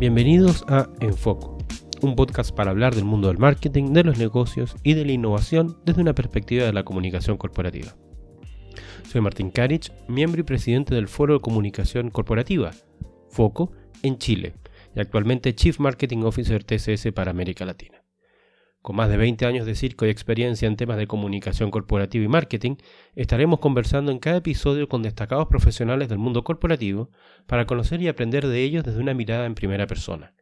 Bienvenidos a Enfoco, un podcast para hablar del mundo del marketing, de los negocios y de la innovación desde una perspectiva de la comunicación corporativa. Soy Martín Karich, miembro y presidente del Foro de Comunicación Corporativa, FOCO, en Chile, y actualmente Chief Marketing Officer TCS para América Latina. Con más de 20 años de circo y experiencia en temas de comunicación corporativa y marketing, estaremos conversando en cada episodio con destacados profesionales del mundo corporativo para conocer y aprender de ellos desde una mirada en primera persona.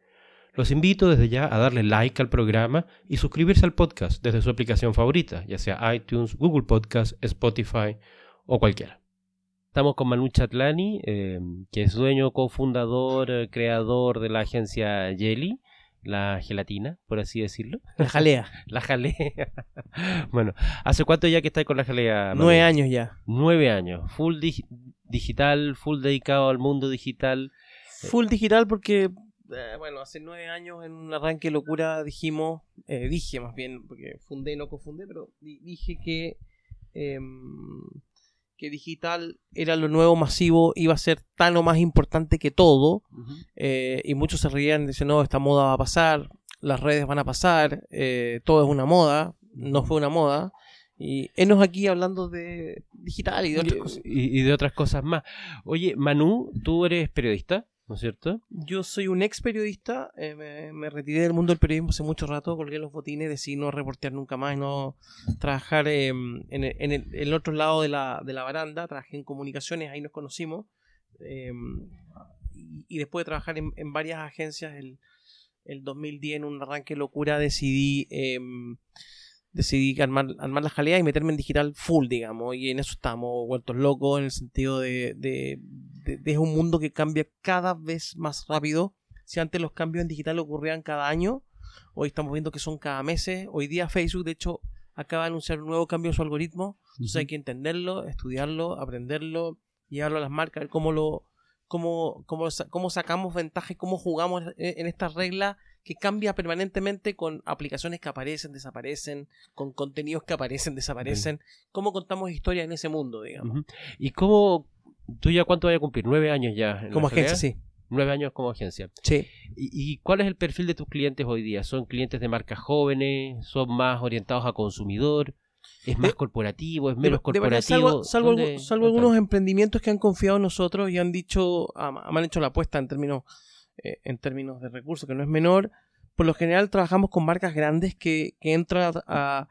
Los invito desde ya a darle like al programa y suscribirse al podcast desde su aplicación favorita, ya sea iTunes, Google Podcast, Spotify o cualquiera. Estamos con Manu Chatlani, eh, que es dueño, cofundador, eh, creador de la agencia Jelly la gelatina, por así decirlo. La jalea. la jalea. bueno, ¿hace cuánto ya que estás con la jalea? Nueve años ya. Nueve años. Full digital, full dedicado al mundo digital. Full digital porque, eh, bueno, hace nueve años en un arranque locura dijimos, eh, dije más bien, porque fundé, no confundé, pero dije que... Em, que digital era lo nuevo masivo, iba a ser tan o más importante que todo. Eh, y muchos se reían y decían, no, esta moda va a pasar, las redes van a pasar, eh, todo es una moda, no fue una moda. Y enos aquí hablando de digital y de otras cosas. y de otras cosas más. Oye, Manu, tú eres periodista. ¿No es cierto? Yo soy un ex periodista, eh, me, retiré del mundo del periodismo hace mucho rato, colgué los botines, decidí no reportear nunca más, no trabajar em, en, el, otro lado de la, de la, baranda, trabajé en comunicaciones, ahí nos conocimos, em, y, después de trabajar en, varias agencias, el, el, 2010 en un arranque locura decidí em, decidí armar, armar la jalea y meterme en digital full, digamos, y en eso estamos vueltos locos en el sentido de, de, un mundo que cambia cada vez más rápido. Si antes los cambios en digital ocurrían cada año, hoy estamos viendo que son cada mes. Hoy día Facebook, de hecho, acaba de anunciar un nuevo cambio en su algoritmo, entonces hay que entenderlo, estudiarlo, aprenderlo, llevarlo a las marcas, ver cómo lo, cómo, cómo, cómo sacamos ventaja y cómo jugamos en esta regla que cambia permanentemente con aplicaciones que aparecen, desaparecen, con contenidos que aparecen, desaparecen. ¿Cómo contamos historia en ese mundo, digamos? ¿Y cómo, tú ya cuánto vas a cumplir? ¿Nueve años ya? como agencia, sí. Nueve años como agencia. Sí. ¿Y, cuál es el perfil de tus clientes hoy día? ¿Son clientes de marcas jóvenes? ¿Son más orientados a consumidor? ¿Es más corporativo? ¿Es menos corporativo? salvo, algunos emprendimientos que han confiado en nosotros y han dicho, ah, me han hecho la apuesta en términos, eh, en términos de recursos, que no es menor. Por lo general trabajamos con marcas grandes que, entran a,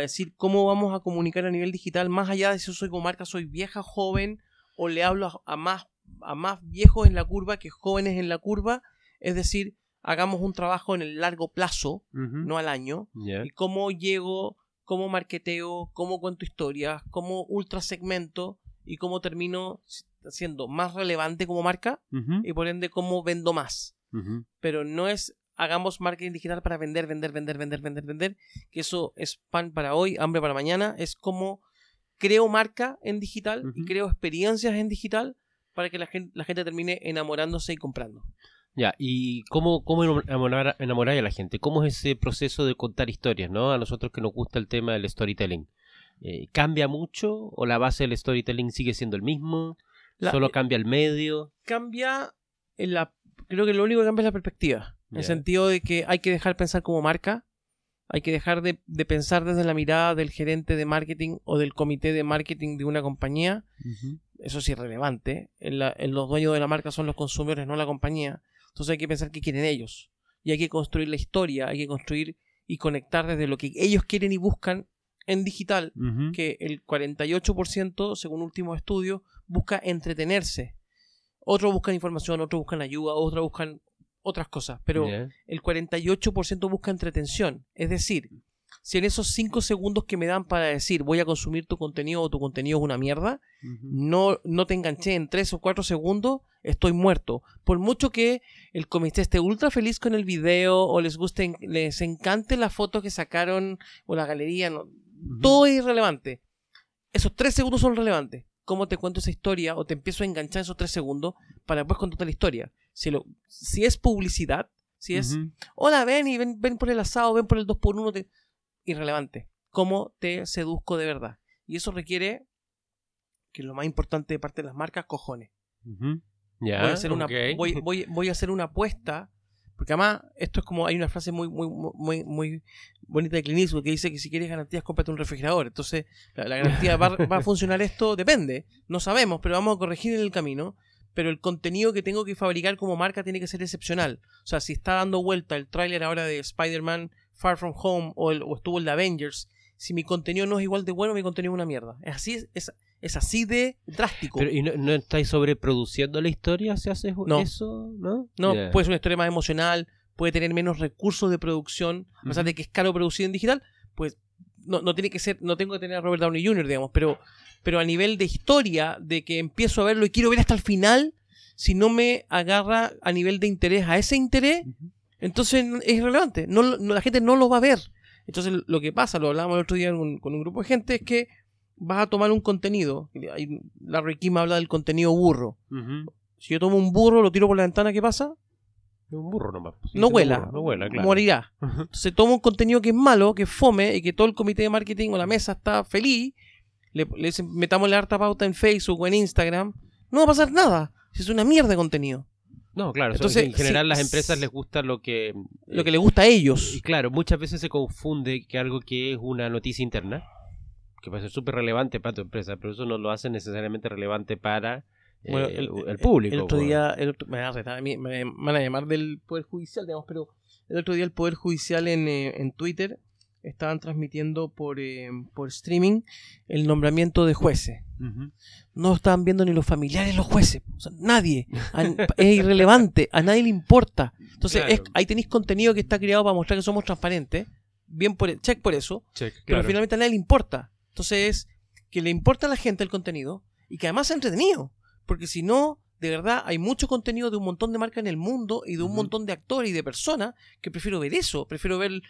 decir cómo vamos a comunicar a nivel digital, más allá de si soy como marca, soy vieja, joven, o le hablo a, más, a más viejos en la curva que jóvenes en la curva. Es decir, hagamos un trabajo en el largo plazo, no al año. Y cómo llego cómo marketeo, cómo cuento historias, cómo ultra segmento y cómo termino siendo más relevante como marca y por ende cómo vendo más. Pero no es hagamos marketing digital para vender, vender, vender, vender, vender, vender, que eso es pan para hoy, hambre para mañana, es como creo marca en digital y creo experiencias en digital para que la gente, la gente termine enamorándose y comprando. Ya, ¿y cómo, cómo enamorar, enamorar, a la gente? ¿Cómo es ese proceso de contar historias, no? A nosotros que nos gusta el tema del storytelling. Eh, ¿Cambia mucho o la base del storytelling sigue siendo el mismo? ¿Solo eh, cambia el medio? Cambia, en la, creo que lo único que cambia es la perspectiva. En el sentido de que hay que dejar pensar como marca, hay que dejar de, pensar desde la mirada del gerente de marketing o del comité de marketing de una compañía. Eso es irrelevante. En los dueños de la marca son los consumidores, no la compañía. Entonces hay que pensar qué quieren ellos. Y hay que construir la historia, hay que construir y conectar desde lo que ellos quieren y buscan en digital, que el 48%, según últimos estudios, busca entretenerse. Otros buscan información, otros buscan ayuda, otros buscan otras cosas, pero el 48% busca entretención. Es decir, si en esos 5 segundos que me dan para decir voy a consumir tu contenido o tu contenido es una mierda, no, no te enganché en 3 o 4 segundos, estoy muerto. Por mucho que el comité esté ultra feliz con el video o les guste, les encante la foto que sacaron o la galería, todo es irrelevante. Esos 3 segundos son relevantes. ¿Cómo te cuento esa historia o te empiezo a enganchar esos 3 segundos para después contarte la historia? Si, lo, si es publicidad, si es, hola, ven y ven, ven por el asado, ven por el 2x1, te irrelevante. ¿Cómo te seduzco de verdad? Y eso requiere, que lo más importante de parte de las marcas, cojones. Voy, a hacer una, voy- voy a hacer una apuesta. Porque además, esto es como. Hay una frase muy, muy, muy, muy bonita de Clint Eastwood que dice que si quieres garantías, cómprate un refrigerador. Entonces, la, la garantía va, va a funcionar esto, depende. No sabemos, pero vamos a corregir en el camino. Pero el contenido que tengo que fabricar como marca tiene que ser excepcional. O sea, si está dando vuelta el tráiler ahora de Spider-Man Far From Home o, el- o estuvo el de Avengers, si mi contenido no es igual de bueno, mi contenido es una mierda. Es así, es, es así de drástico. Pero, ¿Y no, no estáis sobreproduciendo la historia si haces No. eso? No, No, Ya. puede ser una historia más emocional, puede tener menos recursos de producción, a pesar de que es caro producir en digital, pues no, no tiene que ser, no tengo que tener a Robert Downey Jr., digamos, pero, pero a nivel de historia, de que empiezo a verlo y quiero ver hasta el final, si no me agarra a nivel de interés a ese interés, entonces es irrelevante. No, no- la gente no lo va a ver. Entonces lo que pasa, lo hablábamos el otro día con, con un grupo de gente, es que vas a tomar un contenido. Larry Kim habla del contenido burro. Si yo tomo un burro, lo tiro por la ventana, ¿qué pasa? Un burro nomás. Sí, no burro, No vuela, claro. Morirá. Entonces toma un contenido que es malo, que es fome, y que todo el comité de marketing o la mesa está feliz. Le, le metamos la harta pauta en Facebook o en Instagram. No va a pasar nada. Si es una mierda de contenido. No, claro. Entonces, en general sí, las empresas les gusta lo que... Lo que le gusta a ellos. Y claro, muchas veces se confunde que algo que es una noticia interna, que puede ser súper relevante para tu empresa, pero eso no lo hace necesariamente relevante para eh, Bueno, el, público. El otro día, el otro- me, van a retar a me- me van a llamar del Poder Judicial, digamos, pero el otro día el Poder Judicial en, eh, en Twitter estaban transmitiendo por, eh, por streaming el nombramiento de jueces. No estaban viendo ni los familiares los jueces. O sea, nadie. A- es irrelevante. A nadie le importa. Entonces, Claro. es- ahí tenéis contenido que está creado para mostrar que somos transparentes. Bien por check por eso. Check, Pero claro. finalmente a nadie le importa. Entonces es que le importa a la gente el contenido y que además sea entretenido. Porque si no, de verdad, hay mucho contenido de un montón de marcas en el mundo y de un montón de actores y de personas que prefiero ver eso. Prefiero ver y,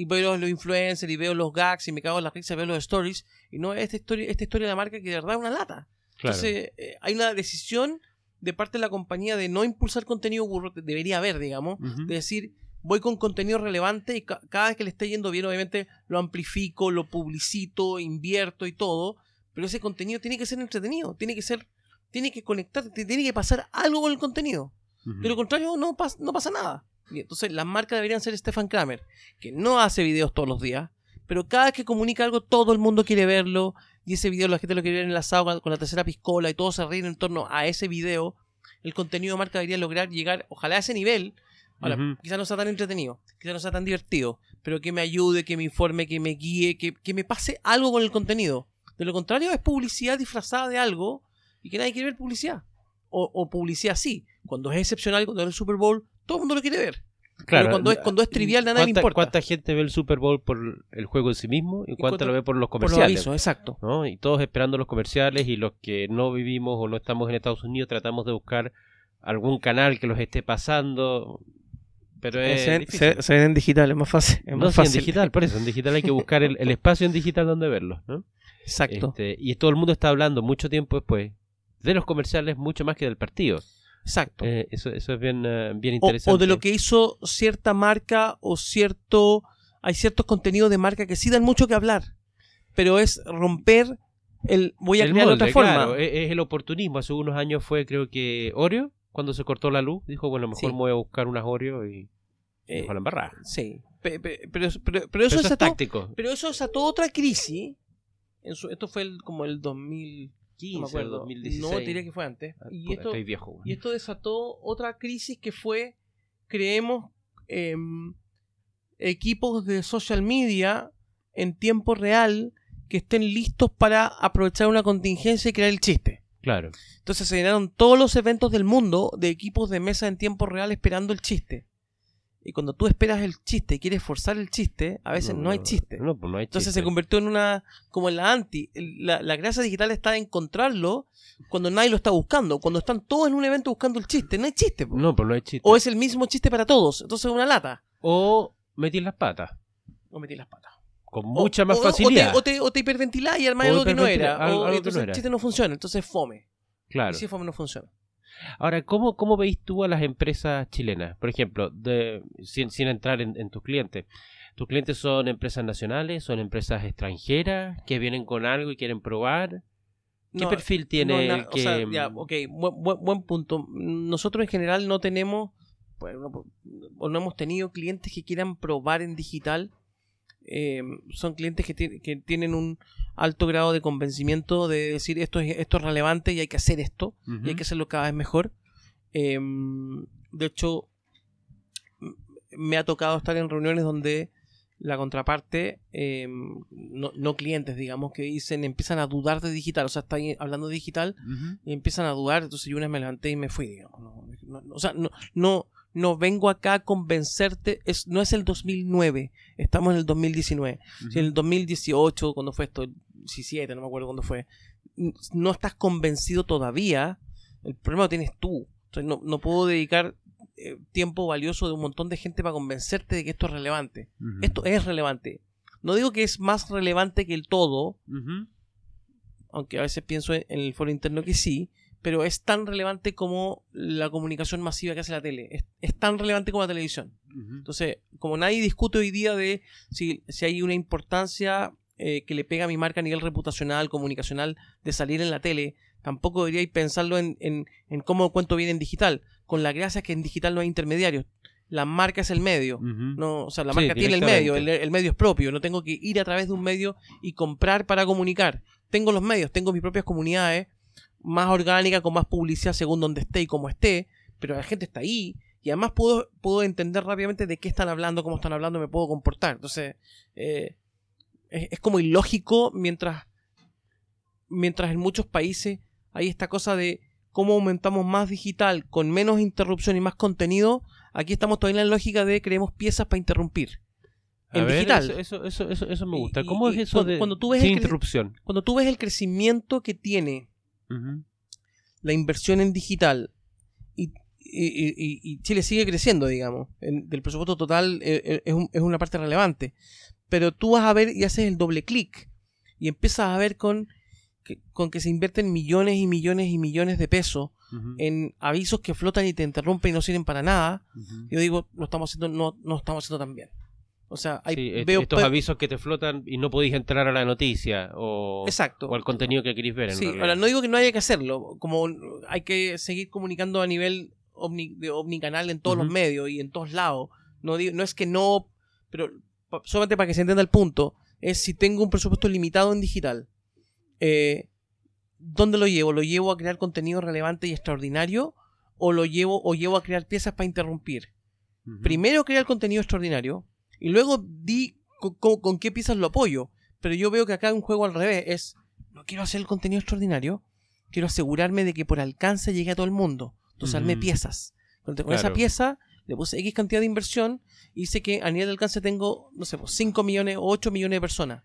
y veo los influencers y veo los gags y me cago en la risa, veo los stories y no esta historia, esta historia de la marca que de verdad es una lata. Claro. Entonces, eh, hay una decisión de parte de la compañía de no impulsar contenido burro, de- debería haber, digamos, de decir, voy con contenido relevante y ca- cada vez que le esté yendo bien, obviamente lo amplifico, lo publicito, invierto y todo, pero ese contenido tiene que ser entretenido, tiene que ser, tiene que conectar, tiene que pasar algo con el contenido. De lo contrario, no, pas- no pasa nada. Y entonces las marcas deberían ser Stefan Kramer, que no hace videos todos los días, pero cada vez que comunica algo, todo el mundo quiere verlo, y ese video la gente lo quiere ver enlazado con- con la tercera piscola, y todo se ríen en torno a ese video. El contenido de marca debería lograr llegar, ojalá a ese nivel. Ahora, Ujú. quizás no sea tan entretenido, quizás no sea tan divertido, pero que me ayude, que me informe, que me guíe, que, que me pase algo con el contenido. De lo contrario, es publicidad disfrazada de algo y que nadie quiere ver publicidad. O, o publicidad sí. Cuando es excepcional, cuando es el Super Bowl, todo el mundo lo quiere ver. Claro, cuando es- cuando es trivial, a nadie le ¿cuánta- importa. ¿Cuánta gente ve el Super Bowl por el juego en sí mismo y, cuánta cuánto- lo ve por los Por los comerciales? avisos, exacto. ¿no? Y todos esperando los comerciales y los que no vivimos o no estamos en Estados Unidos tratamos de buscar algún canal que los esté pasando. Pero es se, se- se ven en digital, es más fácil. Es no, más sí, en digital, por eso, en digital hay que buscar el, el espacio en digital donde verlos, ¿no? Exacto. Este, y todo el mundo está hablando mucho tiempo después de los comerciales mucho más que del partido. exacto. Eh, eso, eso es bien, eh, bien interesante. o de lo que hizo cierta marca o cierto hay ciertos contenidos de marca que sí dan mucho que hablar pero es romper el voy a El crear molde, otra forma claro, es, es el oportunismo. Hace unos años fue, creo que Oreo, cuando se cortó la luz, dijo, bueno, mejor Sí. me voy a buscar unas Oreo y Eh, dejó la embarrada. sí Pe- pe- pero, pero, pero Pero eso eso es táctico. pero eso desató otra crisis en su- esto fue el- como el 2000 no me 15 acuerdo 2016. no te diría que fue antes Ah, y puta, esto Estoy viejo. güey. Y esto desató otra crisis que fue, creemos, em, equipos de social media en tiempo real que estén listos para aprovechar una contingencia y crear el chiste. Claro. Entonces se llenaron todos los eventos del mundo de equipos de mesa en tiempo real esperando el chiste. Y cuando tú esperas el chiste y quieres forzar el chiste, a veces no, hay chiste. No, pues no hay Entonces chiste. se convirtió en una, como en la anti. La, la gracia digital está en encontrarlo cuando nadie lo está buscando. Cuando están todos en un evento buscando el chiste. No hay chiste. po. No, pues no hay chiste. O es el mismo chiste para todos. Entonces es una lata. O metí las patas. O metí las patas. Con O- mucha más o- facilidad. O te, o te, o te hiperventilás y armás algo que no era. algo- o, algo que no el era. chiste no funciona. Entonces es fome. Claro. Y si fome no funciona. Ahora, ¿cómo, ¿cómo veis tú a las empresas chilenas? Por ejemplo, de, sin, sin entrar en, en tus clientes. ¿Tus clientes son empresas nacionales? ¿Son empresas extranjeras que vienen con algo y quieren probar? ¿Qué perfil tiene el que... O sea, ya, ok, buen, punto. Nosotros en general no tenemos, o no hemos tenido clientes que quieran probar en digital. Eh, son clientes que, que, tienen un alto grado de convencimiento de decir esto es, esto es relevante y hay que hacer esto y hay que hacerlo cada vez mejor. Em, de hecho, me ha tocado estar en reuniones donde la contraparte, em, no, clientes, digamos, que dicen, empiezan a dudar de digital, o sea, está hablando de digital y empiezan a dudar, entonces yo una me levanté y me fui, digamos. o sea, no, no, no vengo acá a convencerte, es, no es el 2009, estamos en el 2019. Si en el 2018, cuando fue esto, 17, no me acuerdo cuándo fue, no estás convencido todavía, el problema lo tienes tú. Entonces no, no puedo dedicar eh, tiempo valioso de un montón de gente para convencerte de que esto es relevante. Esto es relevante. No digo que es más relevante que el todo, aunque a veces pienso en, el foro interno que sí, pero es tan relevante como la comunicación masiva que hace la tele. Es, tan relevante como la televisión. Entonces, como nadie discute hoy día de si, si hay una importancia eh, que le pega a mi marca a nivel reputacional, comunicacional, de salir en la tele, tampoco deberíais pensarlo en, en, en, cómo cuento bien en digital, con la gracia que en digital no hay intermediarios. La marca es el medio, no, o sea, la marca tiene el medio, el, medio es propio, no tengo que ir a través de un medio y comprar para comunicar. Tengo los medios, tengo mis propias comunidades, más orgánicas, con más publicidad según donde esté y cómo esté, pero la gente está ahí y además puedo, puedo entender rápidamente de qué están hablando, cómo están hablando, me puedo comportar. Entonces, eh, es, es, como ilógico mientras, mientras en muchos países hay esta cosa de cómo aumentamos más digital con menos interrupción y más contenido. Aquí estamos todavía en la lógica de creemos piezas para interrumpir. en digital. Eso, eso, eso, eso, me gusta. ¿Cómo es eso de cuando tú ves interrupción? Cuando tú ves el crecimiento que tiene la inversión en digital y, y, Chile sigue creciendo, digamos, del presupuesto total eh, eh, es, es, una parte relevante. Pero tú vas a ver y haces el doble clic y empiezas a ver con con que se invierten millones y millones y millones de pesos en avisos que flotan y te interrumpen y no sirven para nada, yo digo, lo estamos haciendo, no, no estamos haciendo tan bien. O sea, hay, veo estos avisos que te flotan y no podéis entrar a la noticia o, Exacto. o al contenido que queréis ver. sí, ahora no digo que no haya que hacerlo, como hay que seguir comunicando a nivel de omnicanal en todos los medios y en todos lados. No, digo, no es que no, pero solamente para que se entienda el punto, es si tengo un presupuesto limitado en digital eh, ¿dónde lo llevo? ¿Lo llevo a crear contenido relevante y extraordinario? ¿O lo llevo, o llevo a crear piezas para interrumpir? Primero crear contenido extraordinario y luego di con, qué piezas lo apoyo. Pero yo veo que acá un juego al revés es, no quiero hacer el contenido extraordinario, quiero asegurarme de que por alcance llegue a todo el mundo. Entonces armé piezas. Con, esa pieza le puse X cantidad de inversión y sé que a nivel de alcance tengo, no sé, 5 pues, millones o 8 millones de personas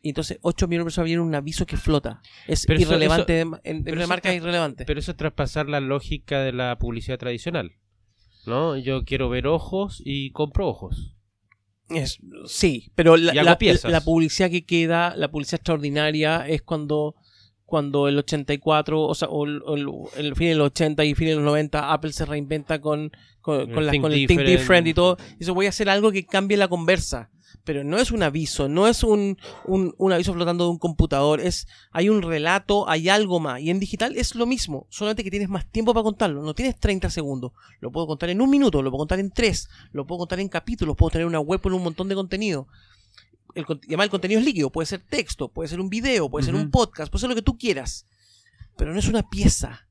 y entonces 8 millones de personas vienen un aviso que flota. Es irrelevante, en, marca es irrelevante. Pero eso es traspasar la lógica de la publicidad tradicional. ¿No? Yo quiero ver ojos y compro ojos. Es, sí, pero la, la, publicidad que queda, la publicidad extraordinaria es cuando cuando el 84, o sea, o el, fin del 80 y fin de los 90, Apple se reinventa con, con, con, con el Think Different. Y todo. Eso voy a hacer algo que cambie la conversa pero no es un aviso, no es un, un, aviso flotando de un computador, es hay un relato, hay algo más. Y en digital es lo mismo, solamente que tienes más tiempo para contarlo. No tienes 30 segundos, lo puedo contar en un minuto, lo puedo contar en tres, lo puedo contar en capítulos, puedo tener una web con un montón de contenido. El, además el contenido es líquido, puede ser texto, puede ser un video, puede ser un podcast, puede ser lo que tú quieras, pero no es una pieza.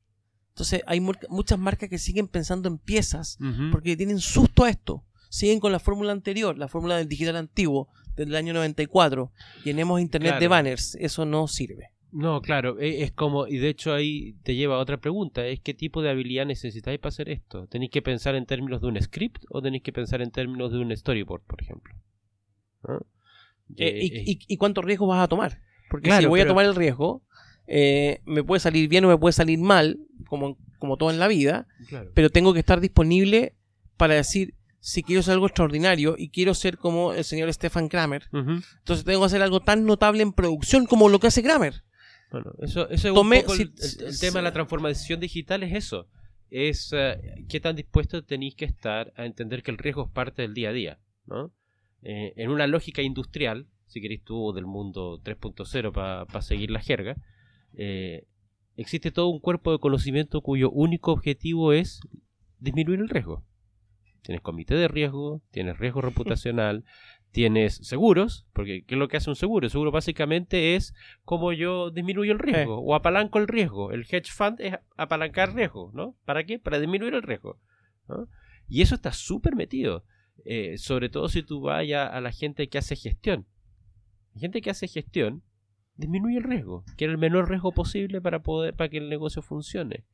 Entonces hay muchas marcas que siguen pensando en piezas porque tienen susto a esto siguen con la fórmula anterior, la fórmula del digital antiguo del año 94. Llenemos internet de banners, eso no sirve. No, claro, e, es como, y de hecho ahí te lleva a otra pregunta, es qué tipo de habilidad necesitáis para hacer esto. ¿Tenéis que pensar en términos de un script o tenéis que pensar en términos de un storyboard, por ejemplo? Eh, y, cuánto riesgo vas a tomar? Porque si voy a tomar el riesgo, eh, me puede salir bien o me puede salir mal, como, como todo en la vida, pero tengo que estar disponible para decir, si quiero ser algo extraordinario y quiero ser como el señor Stefan Kramer, entonces tengo que hacer algo tan notable en producción como lo que hace Kramer. Bueno, eso, es un poco el, tema de la transformación digital es eso. Es uh, qué tan dispuesto tenéis que estar a entender que el riesgo es parte del día a día. ¿no? Eh, en una lógica industrial, si queréis tú del mundo 3.0 para seguir la jerga, eh, existe todo un cuerpo de conocimiento cuyo único objetivo es disminuir el riesgo. Tienes comité de riesgo, tienes riesgo reputacional, tienes seguros, porque ¿qué es lo que hace un seguro? El seguro básicamente es cómo yo disminuyo el riesgo o apalanco el riesgo. El hedge fund es apalancar riesgo, ¿no? ¿Para qué? Para disminuir el riesgo. Y eso está súper metido. Eh, sobre todo si tú vayas a la gente que hace gestión. La gente que hace gestión disminuye el riesgo, quiere el menor riesgo posible para poder para que el negocio funcione.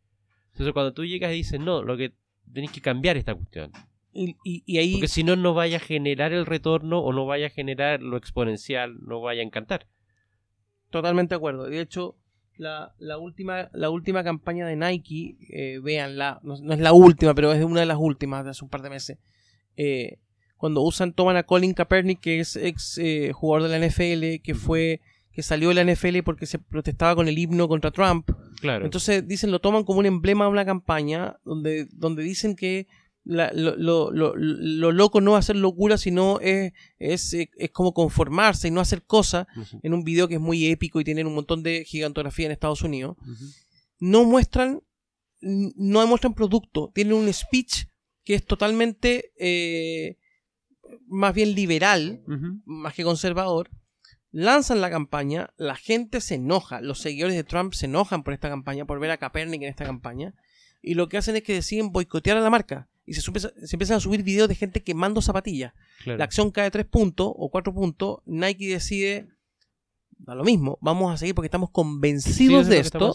Entonces cuando tú llegas y dices, no, lo que tenéis que cambiar esta cuestión. Y, ahí... Porque si no, no vaya a generar el retorno o no vaya a generar lo exponencial, no vaya a encantar. Totalmente de acuerdo. De hecho, la, la, última, la última campaña de Nike, eh, véanla, no, es la última, pero es una de las últimas de hace un par de meses. Eh, cuando usan, toman a Colin Kaepernick, que es ex eh, jugador de la NFL, que fue que salió de la NFL porque se protestaba con el himno contra Trump. Claro. Entonces dicen, lo toman como un emblema de una campaña donde, donde dicen que lo, lo, lo, lo, loco no hacer locura, sino es, es, es, como conformarse y no hacer cosas en un video que es muy épico y tiene un montón de gigantografía en Estados Unidos. No muestran, no demuestran producto, tienen un speech que es totalmente eh, más bien liberal, más que conservador. Lanzan la campaña, la gente se enoja, los seguidores de Trump se enojan por esta campaña, por ver a Kaepernick en esta campaña, y lo que hacen es que deciden boicotear a la marca y se, se empiezan a subir videos de gente quemando zapatillas. La acción cae tres puntos o cuatro puntos, Nike decide, da lo mismo, vamos a seguir porque estamos convencidos de esto.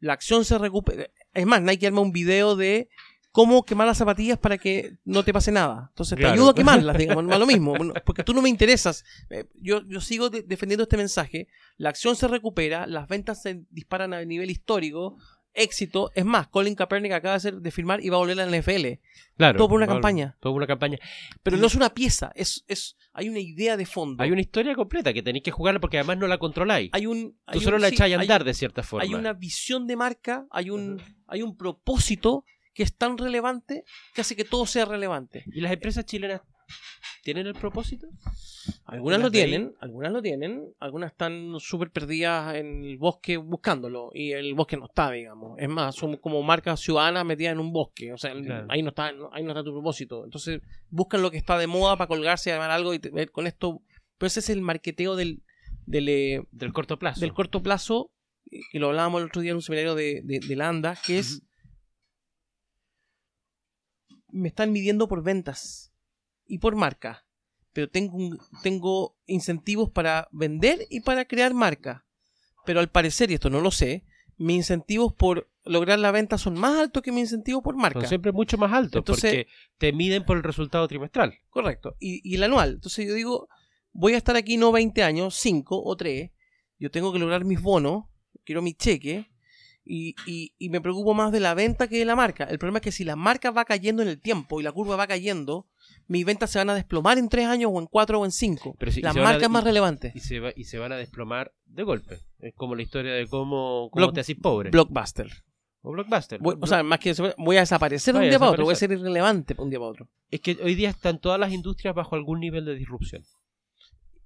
La acción se recupera. Es más, Nike arma un video de cómo quemar las zapatillas para que no te pase nada. Entonces te ayudo a quemarlas, digamos, lo mismo, porque tú no me interesas. Eh, yo, yo sigo defendiendo este mensaje. La acción se recupera, las ventas se disparan a nivel histórico, éxito. Es más, Colin Kaepernick acaba de, de firmar y va a volver a la NFL. Claro. Todo por una campaña. Todo por una campaña. Pero no es una pieza, es, es, hay una idea de fondo. Hay una historia completa que tenéis que jugarla porque además no la controláis. Hay un, Tú solo la echáis a andar de cierta forma. Hay una visión de marca, hay un, hay un propósito que es tan relevante que hace que todo sea relevante. ¿Y las empresas chilenas tienen el propósito? Algunas lo tienen, algunas lo tienen, algunas están súper perdidas en el bosque buscándolo y el bosque no está, digamos. Es más, son como marcas ciudadanas metidas en un bosque, o sea, ahí no está, ahí no está tu propósito. Entonces, buscan lo que está de moda para colgarse y armar algo y con esto, pero ese es el marqueteo del del, eh, del corto plazo. Del corto plazo, que lo hablábamos el otro día en un seminario de, de, Landa, que es me están midiendo por ventas y por marca. Pero tengo, tengo incentivos para vender y para crear marca. Pero al parecer, y esto no lo sé, mis incentivos por lograr la venta son más altos que mis incentivos por marca. Son siempre mucho más altos porque te miden por el resultado trimestral. Correcto. Y, y, el anual. Entonces yo digo, voy a estar aquí no 20 años, 5 o 3. Yo tengo que lograr mis bonos, quiero mi cheque y, y, me preocupo más de la venta que de la marca. El problema es que si la marca va cayendo en el tiempo y la curva va cayendo, mis ventas se van a desplomar en tres años o en cuatro o en cinco. Pero la marca es más relevante. Y se, y se van a desplomar de golpe. Es como la historia de cómo, cómo te haces pobre. Blockbuster. O Blockbuster. o sea, más que voy a desaparecer de un día para otro, voy a ser irrelevante un día para otro. Es que hoy día están todas las industrias bajo algún nivel de disrupción.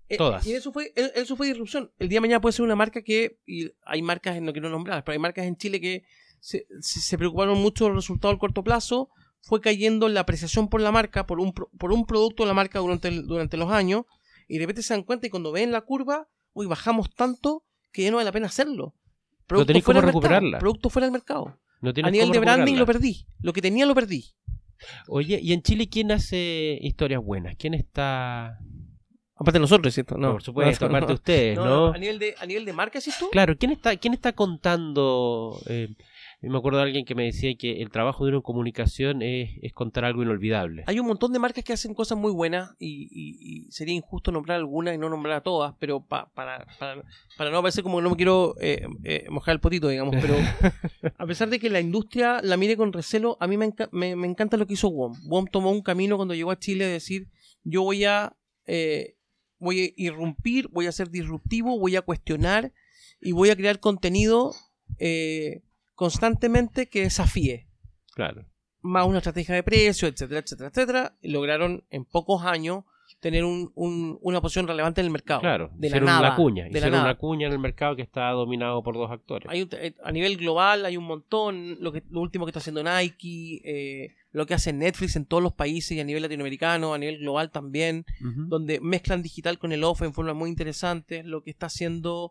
Eh, Todas. Y eso fue, eso fue disrupción. El día de mañana puede ser una marca que, y hay marcas, no quiero nombrar, pero hay marcas en Chile que se, se preocuparon mucho del resultado al corto plazo, fue cayendo la apreciación por la marca, por un, por un producto de la marca durante, durante los años, y de repente se dan cuenta y cuando ven la curva, uy, bajamos tanto que ya no vale la pena hacerlo. Producto no fuera cómo recuperarla. producto fuera del mercado. a nivel de branding lo perdí. Lo que tenía lo perdí. Oye, ¿y en Chile quién hace historias buenas? ¿Quién está Aparte de nosotros, ¿cierto? No, por supuesto, aparte de ustedes, ¿no? A nivel de, a nivel de marca, ¿sí tú? Claro, ¿quién está, quién está contando? Eh, me acuerdo de alguien que me decía que el trabajo de una comunicación es, es, contar algo inolvidable. Hay un montón de marcas que hacen cosas muy buenas y, y, sería injusto nombrar algunas y no nombrar a todas, pero para, para, para, no parecer como que no me quiero eh, eh, mojar el potito, digamos, pero a pesar de que la industria la mire con recelo, a mí me, me, me encanta lo que hizo WOM. WOM tomó un camino cuando llegó a Chile de decir, yo voy a... Eh, voy a irrumpir, voy a ser disruptivo, voy a cuestionar y voy a crear contenido eh, constantemente que desafíe. Claro. Más una estrategia de precio, etcétera, etcétera, etcétera. lograron en pocos años tener un, una posición relevante en el mercado. Claro, de ser la nada. una cuña. de y la nada. una cuña en el mercado que está dominado por dos actores. Hay un- eh, a nivel global hay un montón, lo, que, lo último que está haciendo Nike, eh, lo que hace Netflix en todos los países y a nivel latinoamericano, a nivel global también, donde mezclan digital con el off en forma muy interesante, lo que está haciendo...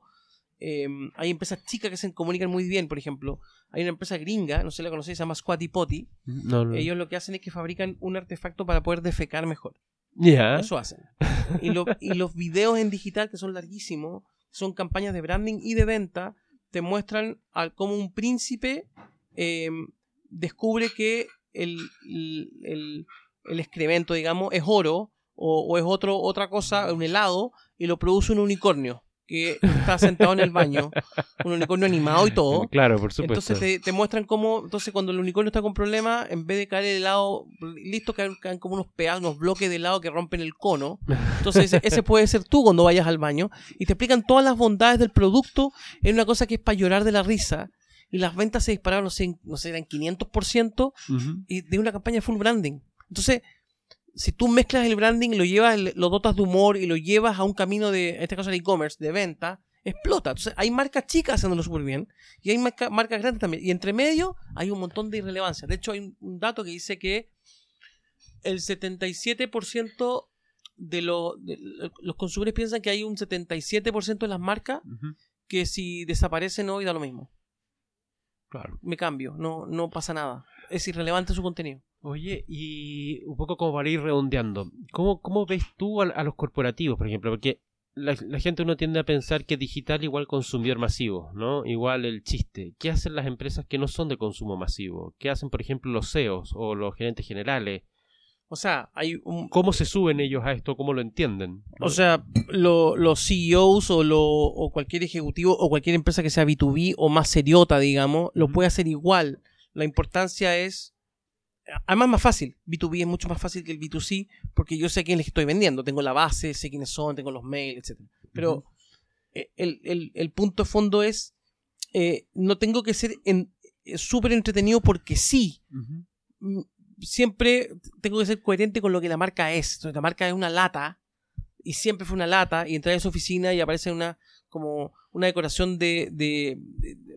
eh, hay empresas chicas que se comunican muy bien, por ejemplo. Hay una empresa gringa, no sé si la conocéis, se llama Squatty Potty. No, no. Ellos lo que hacen es que fabrican un artefacto para poder defecar mejor. Ya. Eso hacen. Y, lo- y los videos en digital, que son larguísimos, son campañas de branding y de venta, te muestran a cómo un príncipe eh, descubre que el, el, el- el excremento, digamos, es oro o, o es otro, otra cosa, un helado, y lo produce un unicornio que está sentado en el baño, un unicornio animado y todo. Claro, por supuesto. Entonces te, te muestran cómo, entonces cuando el unicornio está con problemas, en vez de caer el helado listo, caen, caen como unos pedazos, unos bloques de helado que rompen el cono. Entonces ese, ese puede ser tú cuando vayas al baño. Y te explican todas las bondades del producto en una cosa que es para llorar de la risa. Y las ventas se dispararon, no sé, no sé, eran 500% Ujú. y de una campaña full branding. Entonces, si tú mezclas el branding, lo llevas, lo dotas de humor y lo llevas a un camino de, en este caso el e-commerce, de venta, explota. Entonces, hay marcas chicas haciéndolo súper bien y hay marca- marcas grandes también. Y entre medio hay un montón de irrelevancia. De hecho, hay un, dato que dice que el 77% de, lo- de los consumidores piensan que hay un 77% de las marcas que si desaparecen hoy da lo mismo. Claro. Me cambio, no, no pasa nada. Es irrelevante su contenido. Oye, y un poco como para ir redondeando, ¿cómo, cómo ves tú a, a los corporativos, por ejemplo? Porque la, la gente uno tiende a pensar que digital igual consumidor masivo, ¿no? Igual el chiste. ¿Qué hacen las empresas que no son de consumo masivo? ¿Qué hacen, por ejemplo, los CEOs o los gerentes generales? O sea, hay un, ¿Cómo se suben ellos a esto? ¿Cómo lo entienden? O sea, lo- los CEOs o, lo- o cualquier ejecutivo o cualquier empresa que sea B2B o más seriota, digamos, lo puede hacer igual. La importancia es. Además, es más fácil. B2B es mucho más fácil que el B2C porque yo sé a quién les estoy vendiendo. Tengo la base, sé quiénes son, tengo los mails, etc. Pero eh, el, el- el punto de fondo es. eh, no tengo que ser en- eh, súper entretenido porque sí mm, siempre tengo que ser coherente con lo que la marca es. Entonces, la marca es una lata y siempre fue una lata y entrar a su oficina y aparece una como una decoración de, de,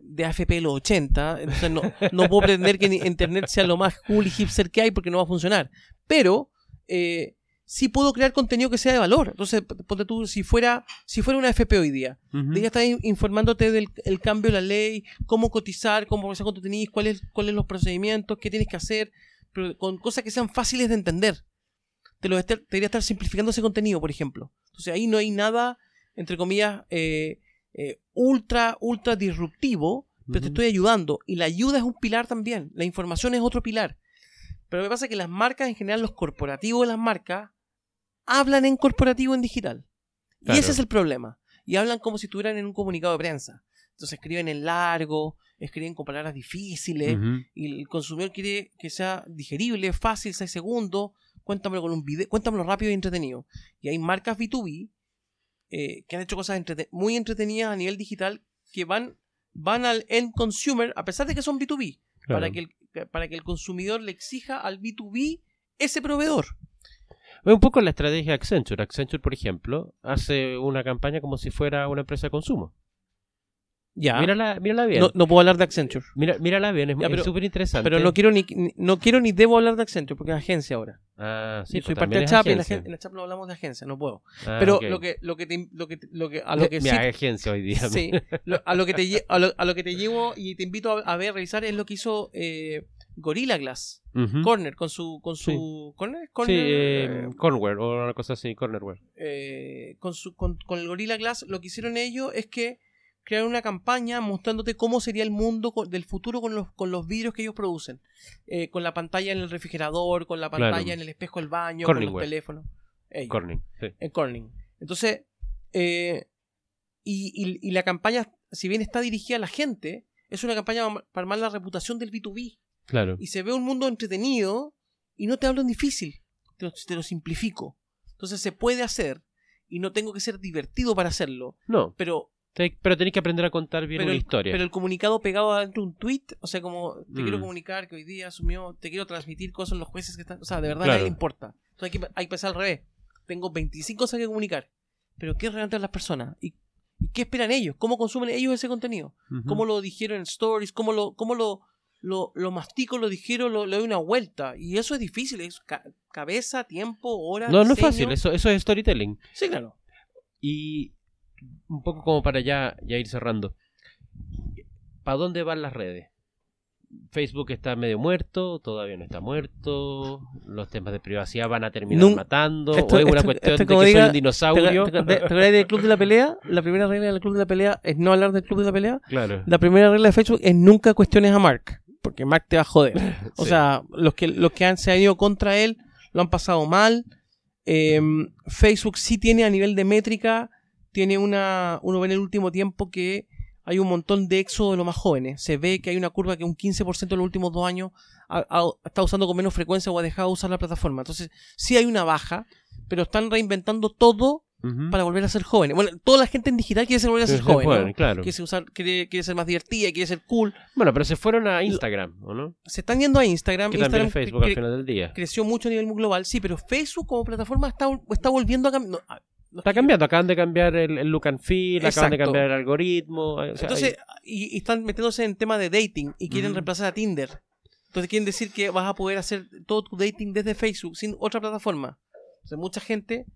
de, AFP de los 80. Entonces no, no puedo pretender que Internet sea lo más cool y hipster que hay porque no va a funcionar. Pero eh, sí puedo crear contenido que sea de valor. Entonces, ponte tú, si fuera, si fuera una AFP hoy día, está in- informándote del el cambio de la ley, cómo cotizar, cómo procesar cuánto tenés, cuáles cuáles los procedimientos, qué tienes que hacer, pero con cosas que sean fáciles de entender. Te, lo estar- te debería estar simplificando ese contenido, por ejemplo. Entonces ahí no hay nada, entre comillas, eh, eh, ultra, ultra disruptivo, pero te estoy ayudando. Y la ayuda es un pilar también. La información es otro pilar. Pero me pasa que las marcas, en general, los corporativos de las marcas, hablan en corporativo en digital. Claro. Y ese es el problema. Y hablan como si estuvieran en un comunicado de prensa. Entonces escriben en largo, escriben con palabras difíciles, y el consumidor quiere que sea digerible, fácil, 6 segundos, cuéntamelo con un video, cuéntamelo rápido y entretenido. Y hay marcas B2B eh, que han hecho cosas muy entretenidas a nivel digital que van, van al end consumer, a pesar de que son B2B, Claro. para, que el, para que el consumidor le exija al B2B ese proveedor. Es un poco la estrategia de Accenture. Accenture, por ejemplo, hace una campaña como si fuera una empresa de consumo. Ya. Mírala, mírala bien. no, no puedo hablar de Accenture. Mira, mírala bien, es súper interesante. Pero no quiero ni- no quiero ni debo hablar de Accenture porque es agencia ahora. Ah, sí, soy pues parte de CHAP y en la, en la CHAP no hablamos de agencia, no puedo. Ah, Pero lo que lo que te, lo que, lo que a lo que Mi sí agencia hoy día. Sí, lo- a, lo que te, a, lo, a lo que te llevo y te invito a, a ver, revisar es lo que hizo eh, Gorilla Glass. Corner con su con su Sí. Corner, Sí, Corner, eh, eh, Cornware o una cosa así, Cornerware. eh, con su con, con el Gorilla Glass lo que hicieron ellos es que crearon una campaña mostrándote cómo sería el mundo del futuro con los con los vidrios que ellos producen, Eh, con la pantalla en el refrigerador, con la pantalla Claro. en el espejo del baño, con los teléfonos. Ellos. Corning, sí. en Corning. Entonces, eh, y, y- y la campaña, si bien está dirigida a la gente, es una campaña para armar la reputación del B2B. Claro. Y se ve un mundo entretenido y no te hablo en difícil, te lo, te lo simplifico. Entonces se puede hacer y no tengo que ser divertido para hacerlo, No, pero, pero tenés que aprender a contar bien pero, una el, historia. pero el comunicado pegado adentro de un tweet, o sea, como te Mm. quiero comunicar que hoy día asumió, te quiero transmitir cosas los jueces que están, o sea, de verdad Claro. nadie le importa. Entonces hay que, hay que pensar al revés. tengo 25 cosas que comunicar. Pero ¿qué realmente las personas? ¿Y, qué esperan ellos? ¿Cómo consumen ellos ese contenido? ¿Cómo lo dijeron en stories? ¿Cómo lo, cómo lo, lo, lo mastico, lo dijeron, lo, le doy una vuelta? Y eso es difícil, es cabeza, tiempo, horas. No, no es fácil, eso, eso es storytelling. Sí, claro. Y un poco como para ya, ya ir cerrando. ¿Para dónde van las redes? Facebook está medio muerto, todavía no está muerto, los temas de privacidad van a terminar matando, o es una cuestión de que soy un dinosaurio. ¿Te, te, del club de la pelea? La primera regla del club de la pelea es no hablar del club de la pelea. Claro. La primera regla de Facebook es nunca cuestiones a Mark, porque Mark te va a joder. O sea, los que, los que han, se han ido contra él lo han pasado mal. Em, Facebook sí tiene a nivel de métrica, tiene una, uno ve en el último tiempo que hay un montón de éxodo de los más jóvenes. Se ve que hay una curva que un 15% en los últimos dos años ha, está usando con menos frecuencia o ha dejado de usar la plataforma. Entonces, sí hay una baja, pero están reinventando todo para volver a ser jóvenes. Bueno, toda la gente en digital quiere ser, volver a ser joven. claro. quiere, usar, quiere, ser más divertida, quiere ser cool. Bueno, pero se fueron a Instagram, ¿o no? Se están yendo a Instagram. Que Instagram Facebook al final del día. Creció mucho a nivel global, sí, pero Facebook como plataforma está, está volviendo a cambiar. Está cambiando, acaban de cambiar el, look and feel, acaban de cambiar el algoritmo. Entonces, y, están metiéndose en tema de dating y quieren reemplazar a Tinder. Entonces quieren decir que vas a poder hacer todo tu dating desde Facebook sin otra plataforma. Entonces, mucha gente,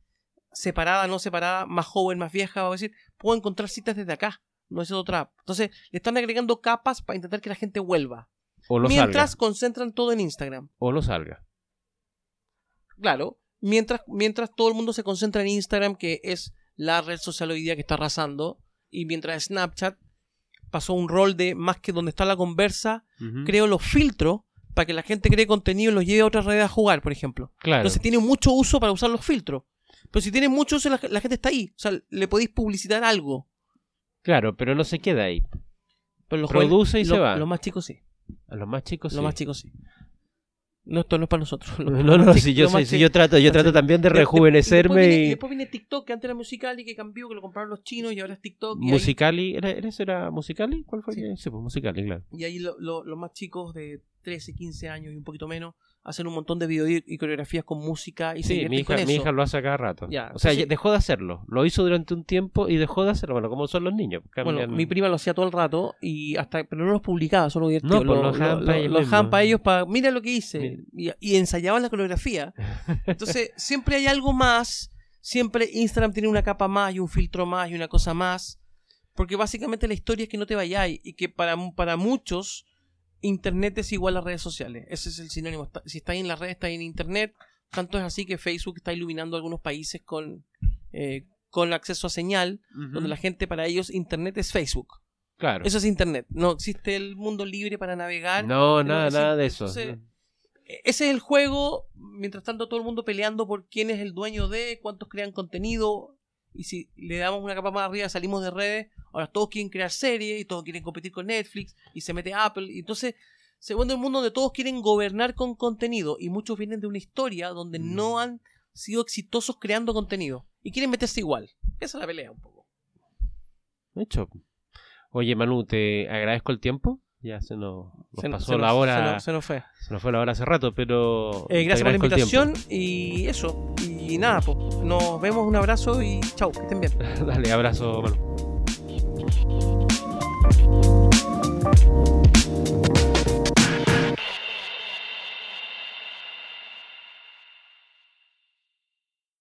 separada, no separada, más joven, más vieja, va a decir, puedo encontrar citas desde acá, no es otra app. Entonces, le están agregando capas para intentar que la gente vuelva. O lo Mientras concentran todo en Instagram. O lo salga. Claro, Mientras, mientras todo el mundo se concentra en Instagram, que es la red social hoy día que está arrasando, y mientras Snapchat pasó un rol de más que donde está la conversa, creo los filtros para que la gente cree contenido y los lleve a otras redes a jugar, por ejemplo. Claro. Entonces tiene mucho uso para usar los filtros. Pero si tiene mucho uso, la, gente está ahí. O sea, le podéis publicitar algo. Claro, pero no se queda ahí. Pero los Produce y se va. Los más chicos sí. A los más chicos Los más chicos sí. No, esto no es para nosotros. No, no, si yo, si yo trato, yo trato también de rejuvenecerme. Y después, viene, TikTok, que antes era Musicali, que cambió, que lo compraron los chinos y ahora es TikTok. Musicali, ¿era, ¿era, era Musicali? ¿Cuál fue? Sí, sí pues Musicali, claro. Y ahí los más chicos de 13, 15 años y un poquito menos hacen un montón de videos y coreografías con música y sí, mi hija, mi hija lo hace cada rato. o sea, dejó de hacerlo. Lo hizo durante un tiempo y dejó de hacerlo. Bueno, como son los niños. Bueno, mi prima lo hacía todo el rato y hasta pero no los publicaba, solo. No, pues lo, lo, dejaban para ellos para mira lo que hice y, y, ensayaban la coreografía. Entonces, siempre hay algo más, siempre Instagram tiene una capa más y un filtro más y una cosa más, porque básicamente la historia es que no te vayáis y que para para muchos Internet es igual a redes sociales. Ese es el sinónimo. Si estáis en las redes, estáis en Internet. Tanto es así que Facebook está iluminando algunos países con, eh, con acceso a señal, donde la gente para ellos Internet es Facebook. Claro. Eso es Internet. No existe el mundo libre para navegar. No, nada, nada de eso. E-, ese es el juego. Mientras tanto, todo el mundo peleando por quién es el dueño de, cuántos crean contenido. Y si le damos una capa más arriba, salimos de redes, Ahora todos quieren crear series y todos quieren competir con Netflix y se mete Apple. Y entonces se vuelve un mundo donde todos quieren gobernar con contenido y muchos vienen de una historia donde no mm. han sido exitosos creando contenido y quieren meterse igual. Esa es la pelea un poco. Hecho. Oye Manu, te agradezco el tiempo. Ya se nos, pasó la hora. Se nos, fue. Se nos fue la hora hace rato, pero. Eh, gracias por la invitación y eso. Y nada, pues nos vemos, un abrazo y chao, que estén bien. Dale, abrazo, Manu.